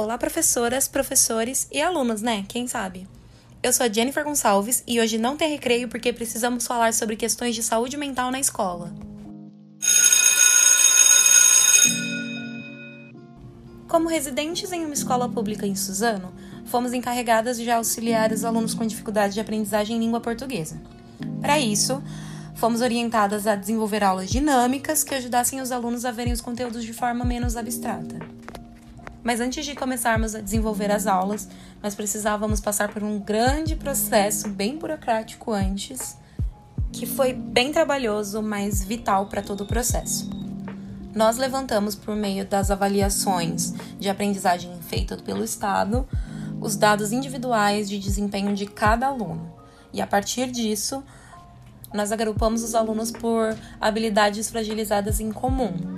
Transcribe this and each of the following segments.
Olá, professoras, professores e alunos, né? Quem sabe? Eu sou a Jennifer Gonçalves e hoje não tem recreio porque precisamos falar sobre questões de saúde mental na escola. Como residentes em uma escola pública em Suzano, fomos encarregadas de auxiliar os alunos com dificuldade de aprendizagem em língua portuguesa. Para isso, fomos orientadas a desenvolver aulas dinâmicas que ajudassem os alunos a verem os conteúdos de forma menos abstrata. Mas antes de começarmos a desenvolver as aulas, nós precisávamos passar por um grande processo bem burocrático antes, que foi bem trabalhoso, mas vital para todo o processo. Nós levantamos, por meio das avaliações de aprendizagem feitas pelo Estado, os dados individuais de desempenho de cada aluno. E a partir disso, nós agrupamos os alunos por habilidades fragilizadas em comum,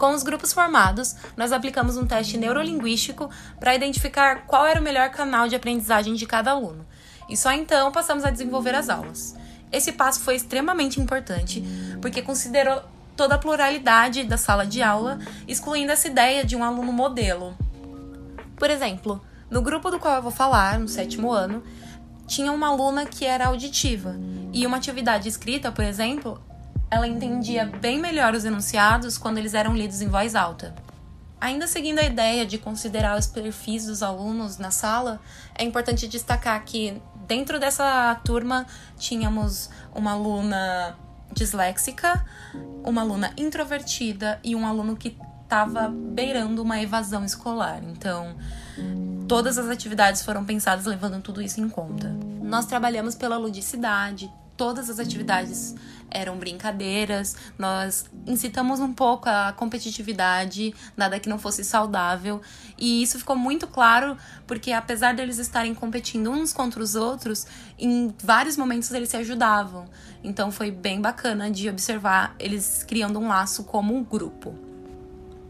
com os grupos formados, nós aplicamos um teste neurolinguístico para identificar qual era o melhor canal de aprendizagem de cada aluno. E só então passamos a desenvolver as aulas. Esse passo foi extremamente importante, porque considerou toda a pluralidade da sala de aula, excluindo essa ideia de um aluno modelo. Por exemplo, no grupo do qual eu vou falar, no sétimo ano, tinha uma aluna que era auditiva, e uma atividade escrita, por exemplo, ela entendia bem melhor os enunciados quando eles eram lidos em voz alta. Ainda seguindo a ideia de considerar os perfis dos alunos na sala, é importante destacar que dentro dessa turma tínhamos uma aluna disléxica, uma aluna introvertida e um aluno que estava beirando uma evasão escolar. Então, todas as atividades foram pensadas levando tudo isso em conta. Nós trabalhamos pela ludicidade, todas as atividades eram brincadeiras, nós incitamos um pouco a competitividade, nada que não fosse saudável, e isso ficou muito claro porque apesar deles estarem competindo uns contra os outros, em vários momentos eles se ajudavam. Então foi bem bacana de observar eles criando um laço como um grupo.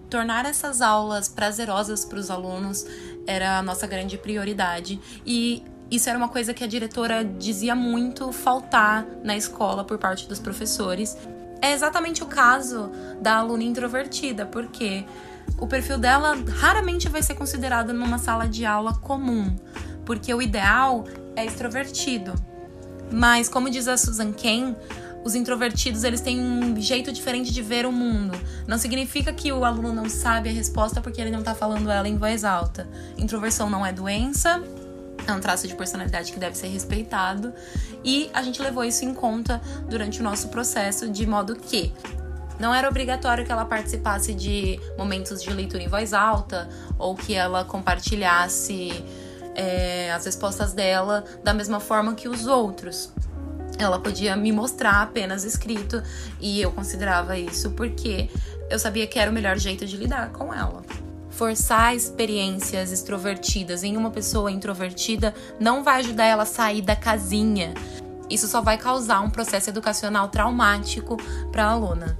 Tornar essas aulas prazerosas para os alunos era a nossa grande prioridade e isso era uma coisa que a diretora dizia muito faltar na escola por parte dos professores. É exatamente o caso da aluna introvertida, porque o perfil dela raramente vai ser considerado numa sala de aula comum, porque o ideal é extrovertido. Mas como diz a Susan Cain, os introvertidos eles têm um jeito diferente de ver o mundo. Não significa que o aluno não sabe a resposta porque ele não está falando ela em voz alta. Introversão não é doença, é um traço de personalidade que deve ser respeitado e a gente levou isso em conta durante o nosso processo, de modo que não era obrigatório que ela participasse de momentos de leitura em voz alta ou que ela compartilhasse é, as respostas dela da mesma forma que os outros. Ela podia me mostrar apenas escrito e eu considerava isso porque eu sabia que era o melhor jeito de lidar com ela. Forçar experiências extrovertidas em uma pessoa introvertida não vai ajudar ela a sair da casinha. Isso só vai causar um processo educacional traumático para a aluna.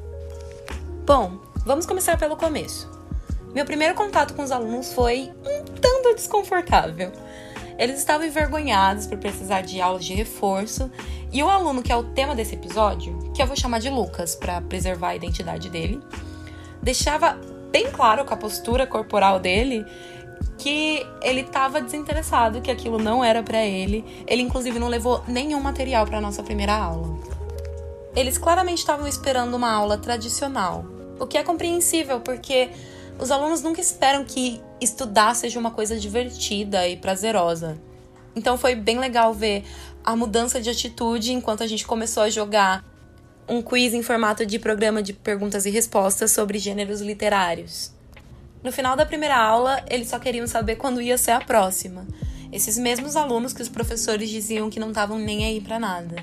Bom, vamos começar pelo começo. Meu primeiro contato com os alunos foi um tanto desconfortável. Eles estavam envergonhados por precisar de aulas de reforço, e o aluno que é o tema desse episódio, que eu vou chamar de Lucas para preservar a identidade dele, deixava bem claro com a postura corporal dele que ele estava desinteressado, que aquilo não era para ele. Ele inclusive não levou nenhum material para nossa primeira aula. Eles claramente estavam esperando uma aula tradicional, o que é compreensível porque os alunos nunca esperam que estudar seja uma coisa divertida e prazerosa. Então foi bem legal ver a mudança de atitude enquanto a gente começou a jogar um quiz em formato de programa de perguntas e respostas sobre gêneros literários. No final da primeira aula, eles só queriam saber quando ia ser a próxima. Esses mesmos alunos que os professores diziam que não estavam nem aí para nada.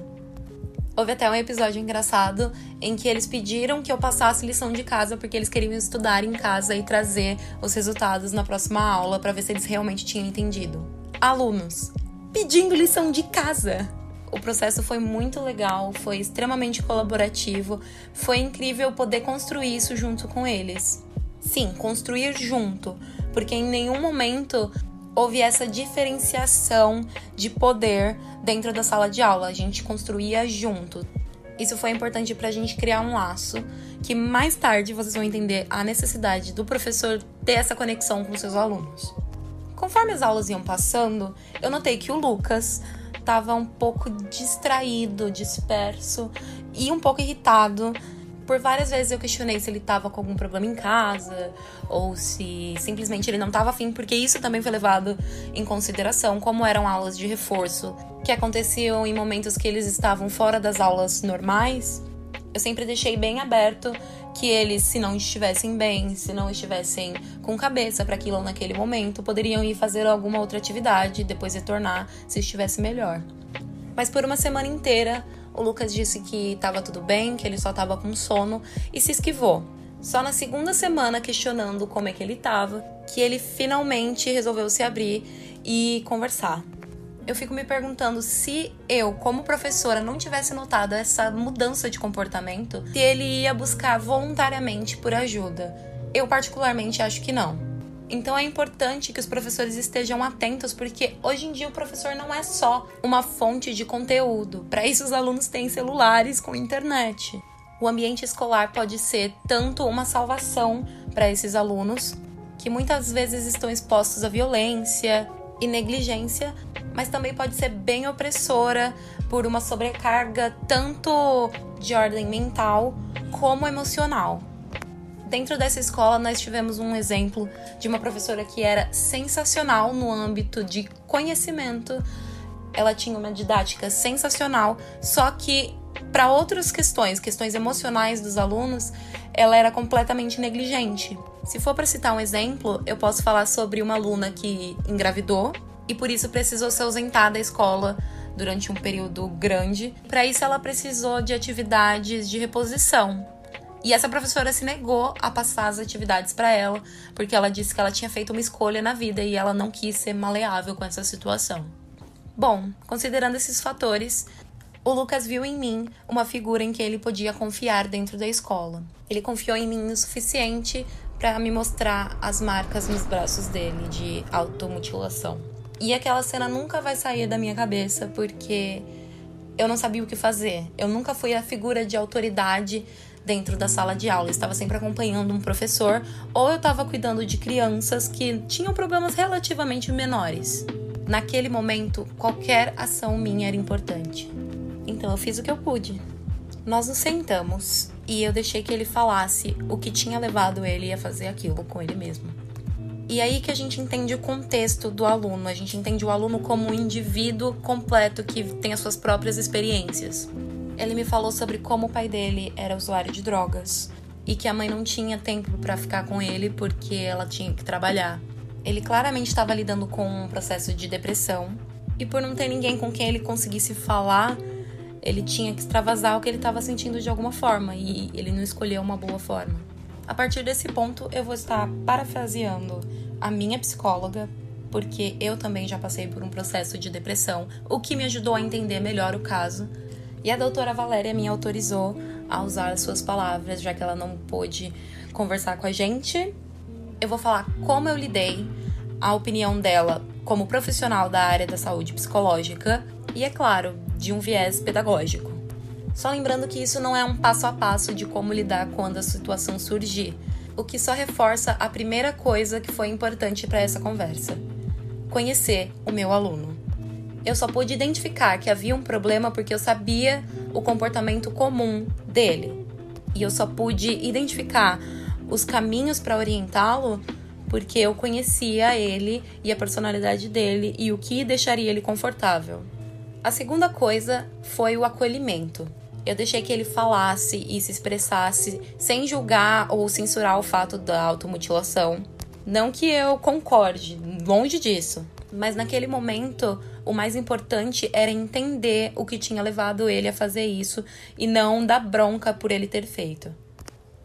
Houve até um episódio engraçado em que eles pediram que eu passasse lição de casa porque eles queriam estudar em casa e trazer os resultados na próxima aula para ver se eles realmente tinham entendido. Alunos pedindo lição de casa. O processo foi muito legal, foi extremamente colaborativo, foi incrível poder construir isso junto com eles. Sim, construir junto, porque em nenhum momento houve essa diferenciação de poder dentro da sala de aula, a gente construía junto. Isso foi importante para a gente criar um laço que mais tarde vocês vão entender a necessidade do professor ter essa conexão com seus alunos. Conforme as aulas iam passando, eu notei que o Lucas estava um pouco distraído, disperso e um pouco irritado. Por várias vezes eu questionei se ele estava com algum problema em casa ou se simplesmente ele não estava afim, porque isso também foi levado em consideração, como eram aulas de reforço que aconteciam em momentos que eles estavam fora das aulas normais. Eu sempre deixei bem aberto que eles, se não estivessem bem, se não estivessem com cabeça para aquilo naquele momento, poderiam ir fazer alguma outra atividade, depois retornar se estivesse melhor. Mas por uma semana inteira, o Lucas disse que estava tudo bem, que ele só estava com sono e se esquivou. Só na segunda semana, questionando como é que ele estava, que ele finalmente resolveu se abrir e conversar eu fico me perguntando se eu, como professora, não tivesse notado essa mudança de comportamento, se ele ia buscar voluntariamente por ajuda. Eu, particularmente, acho que não. Então é importante que os professores estejam atentos, porque hoje em dia o professor não é só uma fonte de conteúdo. Para isso, os alunos têm celulares com internet. O ambiente escolar pode ser tanto uma salvação para esses alunos, que muitas vezes estão expostos à violência e negligência, mas também pode ser bem opressora por uma sobrecarga tanto de ordem mental como emocional. Dentro dessa escola, nós tivemos um exemplo de uma professora que era sensacional no âmbito de conhecimento. Ela tinha uma didática sensacional, só que para outras questões, questões emocionais dos alunos, ela era completamente negligente. Se for para citar um exemplo, eu posso falar sobre uma aluna que engravidou e por isso precisou se ausentar da escola durante um período grande. Para isso, ela precisou de atividades de reposição. E essa professora se negou a passar as atividades para ela, porque ela disse que ela tinha feito uma escolha na vida e ela não quis ser maleável com essa situação. Bom, considerando esses fatores, o Lucas viu em mim uma figura em que ele podia confiar dentro da escola. Ele confiou em mim o suficiente para me mostrar as marcas nos braços dele de automutilação. E aquela cena nunca vai sair da minha cabeça porque eu não sabia o que fazer. Eu nunca fui a figura de autoridade dentro da sala de aula. Eu estava sempre acompanhando um professor ou eu estava cuidando de crianças que tinham problemas relativamente menores. Naquele momento, qualquer ação minha era importante. Então eu fiz o que eu pude. Nós nos sentamos e eu deixei que ele falasse o que tinha levado ele a fazer aquilo com ele mesmo. E aí que a gente entende o contexto do aluno, a gente entende o aluno como um indivíduo completo que tem as suas próprias experiências. Ele me falou sobre como o pai dele era usuário de drogas e que a mãe não tinha tempo para ficar com ele porque ela tinha que trabalhar. Ele claramente estava lidando com um processo de depressão e por não ter ninguém com quem ele conseguisse falar, ele tinha que extravasar o que ele estava sentindo de alguma forma e ele não escolheu uma boa forma. A partir desse ponto, eu vou estar parafraseando a minha psicóloga, porque eu também já passei por um processo de depressão, o que me ajudou a entender melhor o caso. E a doutora Valéria me autorizou a usar as suas palavras, já que ela não pôde conversar com a gente. Eu vou falar como eu lidei, a opinião dela como profissional da área da saúde psicológica e, é claro, de um viés pedagógico. Só lembrando que isso não é um passo a passo de como lidar quando a situação surgir, o que só reforça a primeira coisa que foi importante para essa conversa: conhecer o meu aluno. Eu só pude identificar que havia um problema porque eu sabia o comportamento comum dele. E eu só pude identificar os caminhos para orientá-lo porque eu conhecia ele e a personalidade dele e o que deixaria ele confortável. A segunda coisa foi o acolhimento. Eu deixei que ele falasse e se expressasse sem julgar ou censurar o fato da automutilação. Não que eu concorde, longe disso. Mas naquele momento, o mais importante era entender o que tinha levado ele a fazer isso e não dar bronca por ele ter feito.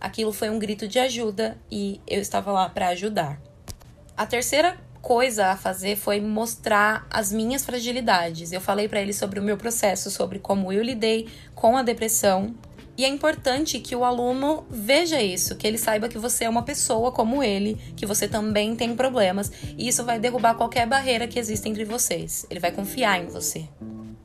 Aquilo foi um grito de ajuda e eu estava lá para ajudar. A terceira coisa a fazer foi mostrar as minhas fragilidades. Eu falei para ele sobre o meu processo, sobre como eu lidei com a depressão. E é importante que o aluno veja isso, que ele saiba que você é uma pessoa como ele, que você também tem problemas, e isso vai derrubar qualquer barreira que exista entre vocês. Ele vai confiar em você.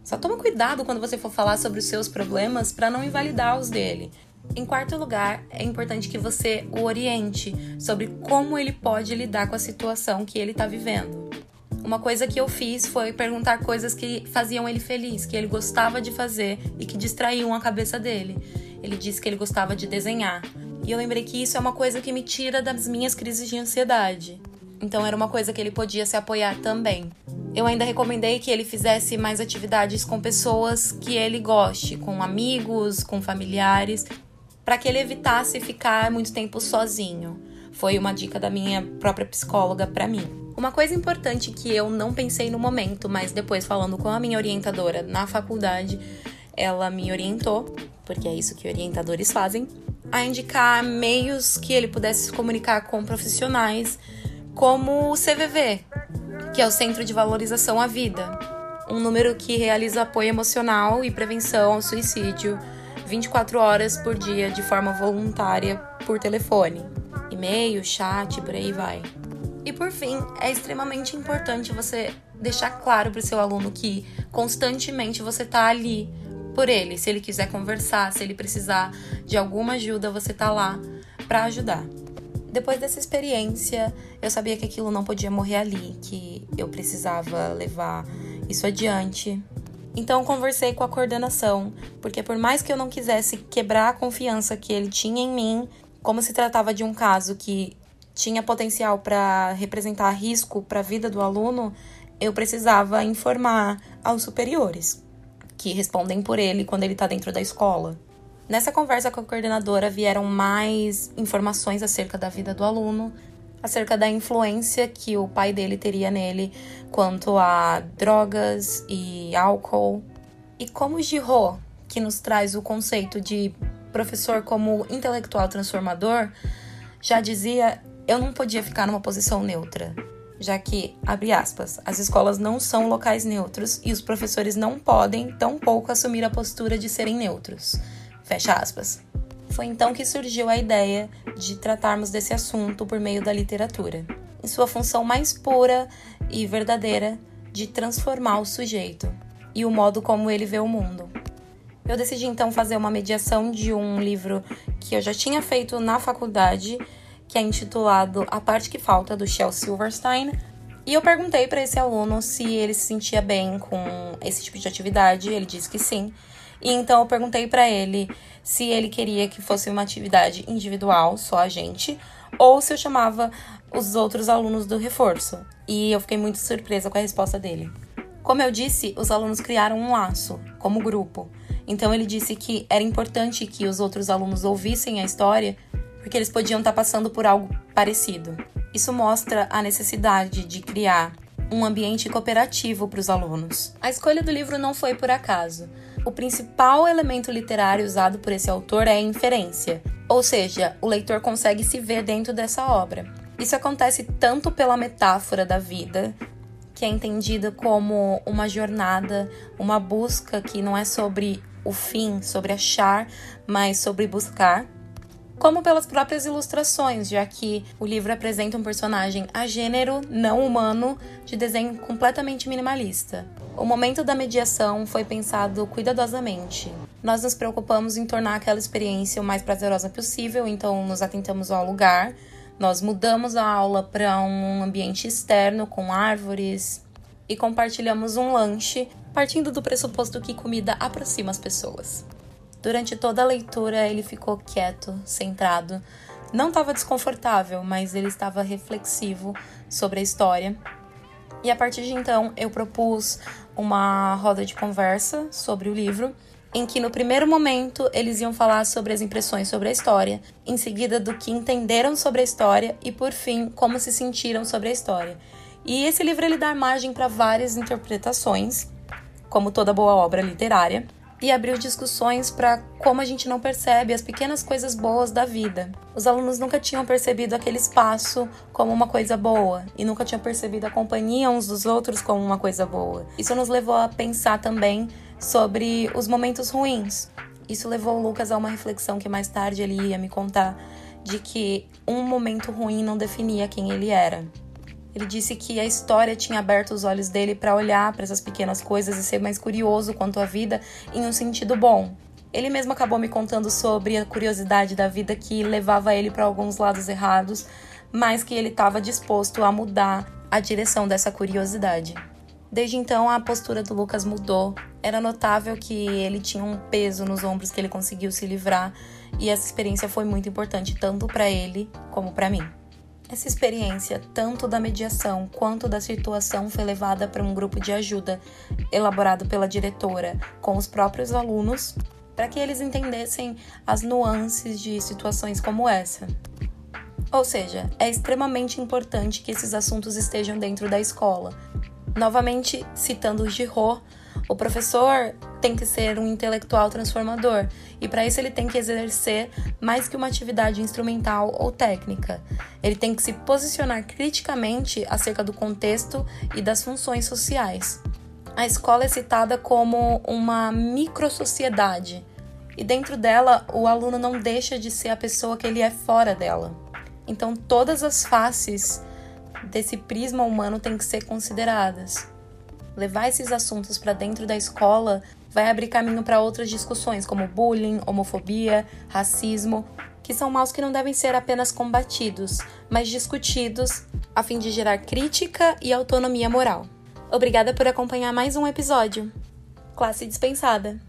Só toma cuidado quando você for falar sobre os seus problemas para não invalidar os dele. Em quarto lugar, é importante que você o oriente sobre como ele pode lidar com a situação que ele está vivendo. Uma coisa que eu fiz foi perguntar coisas que faziam ele feliz, que ele gostava de fazer e que distraíam a cabeça dele. Ele disse que ele gostava de desenhar. E eu lembrei que isso é uma coisa que me tira das minhas crises de ansiedade. Então era uma coisa que ele podia se apoiar também. Eu ainda recomendei que ele fizesse mais atividades com pessoas que ele goste, com amigos, com familiares, para que ele evitasse ficar muito tempo sozinho. Foi uma dica da minha própria psicóloga para mim. Uma coisa importante que eu não pensei no momento, mas depois falando com a minha orientadora na faculdade, ela me orientou, porque é isso que orientadores fazem, a indicar meios que ele pudesse se comunicar com profissionais, como o CVV, que é o Centro de Valorização à Vida, um número que realiza apoio emocional e prevenção ao suicídio 24 horas por dia de forma voluntária por telefone, e-mail, chat, por aí vai. E por fim, é extremamente importante você deixar claro para o seu aluno que constantemente você está ali por ele. Se ele quiser conversar, se ele precisar de alguma ajuda, você está lá para ajudar. Depois dessa experiência, eu sabia que aquilo não podia morrer ali, que eu precisava levar isso adiante. Então conversei com a coordenação, porque por mais que eu não quisesse quebrar a confiança que ele tinha em mim, como se tratava de um caso que tinha potencial para representar risco para a vida do aluno, eu precisava informar aos superiores, que respondem por ele quando ele está dentro da escola. Nessa conversa com a coordenadora vieram mais informações acerca da vida do aluno, acerca da influência que o pai dele teria nele quanto a drogas e álcool. E como Giro, que nos traz o conceito de professor como intelectual transformador, já dizia, eu não podia ficar numa posição neutra, já que, abre aspas, as escolas não são locais neutros e os professores não podem, tampouco, assumir a postura de serem neutros. Fecha aspas. Foi então que surgiu a ideia de tratarmos desse assunto por meio da literatura, em sua função mais pura e verdadeira de transformar o sujeito e o modo como ele vê o mundo. Eu decidi então fazer uma mediação de um livro que eu já tinha feito na faculdade, que é intitulado A Parte que Falta, do Shel Silverstein. E eu perguntei para esse aluno se ele se sentia bem com esse tipo de atividade. Ele disse que sim. E então eu perguntei para ele se ele queria que fosse uma atividade individual, só a gente, ou se eu chamava os outros alunos do reforço. E eu fiquei muito surpresa com a resposta dele. Como eu disse, os alunos criaram um laço, como grupo. Então ele disse que era importante que os outros alunos ouvissem a história, porque eles podiam estar passando por algo parecido. Isso mostra a necessidade de criar um ambiente cooperativo para os alunos. A escolha do livro não foi por acaso o principal elemento literário usado por esse autor é a inferência, ou seja, o leitor consegue se ver dentro dessa obra. Isso acontece tanto pela metáfora da vida, que é entendida como uma jornada, uma busca que não é sobre o fim, sobre achar, mas sobre buscar como pelas próprias ilustrações, já que o livro apresenta um personagem a gênero não humano de desenho completamente minimalista. O momento da mediação foi pensado cuidadosamente. Nós nos preocupamos em tornar aquela experiência o mais prazerosa possível, então nos atentamos ao lugar. Nós mudamos a aula para um ambiente externo com árvores e compartilhamos um lanche, partindo do pressuposto que comida aproxima as pessoas. Durante toda a leitura, ele ficou quieto, centrado. Não estava desconfortável, mas ele estava reflexivo sobre a história. E a partir de então, eu propus uma roda de conversa sobre o livro, em que no primeiro momento eles iam falar sobre as impressões sobre a história, em seguida do que entenderam sobre a história e por fim como se sentiram sobre a história. E esse livro ele dá margem para várias interpretações, como toda boa obra literária e abriu discussões para como a gente não percebe as pequenas coisas boas da vida. Os alunos nunca tinham percebido aquele espaço como uma coisa boa e nunca tinham percebido a companhia uns dos outros como uma coisa boa. Isso nos levou a pensar também sobre os momentos ruins. Isso levou o Lucas a uma reflexão que mais tarde ele ia me contar de que um momento ruim não definia quem ele era. Ele disse que a história tinha aberto os olhos dele para olhar para essas pequenas coisas e ser mais curioso quanto à vida em um sentido bom. Ele mesmo acabou me contando sobre a curiosidade da vida que levava ele para alguns lados errados, mas que ele estava disposto a mudar a direção dessa curiosidade. Desde então, a postura do Lucas mudou. Era notável que ele tinha um peso nos ombros que ele conseguiu se livrar, e essa experiência foi muito importante tanto para ele como para mim. Essa experiência, tanto da mediação quanto da situação, foi levada para um grupo de ajuda elaborado pela diretora com os próprios alunos, para que eles entendessem as nuances de situações como essa. Ou seja, é extremamente importante que esses assuntos estejam dentro da escola. Novamente, citando o Giraud, o professor tem que ser um intelectual transformador e para isso ele tem que exercer mais que uma atividade instrumental ou técnica. Ele tem que se posicionar criticamente acerca do contexto e das funções sociais. A escola é citada como uma microsociedade e dentro dela o aluno não deixa de ser a pessoa que ele é fora dela. Então todas as faces desse prisma humano têm que ser consideradas levar esses assuntos para dentro da escola vai abrir caminho para outras discussões, como bullying, homofobia, racismo, que são maus que não devem ser apenas combatidos, mas discutidos a fim de gerar crítica e autonomia moral. Obrigada por acompanhar mais um episódio. Classe dispensada.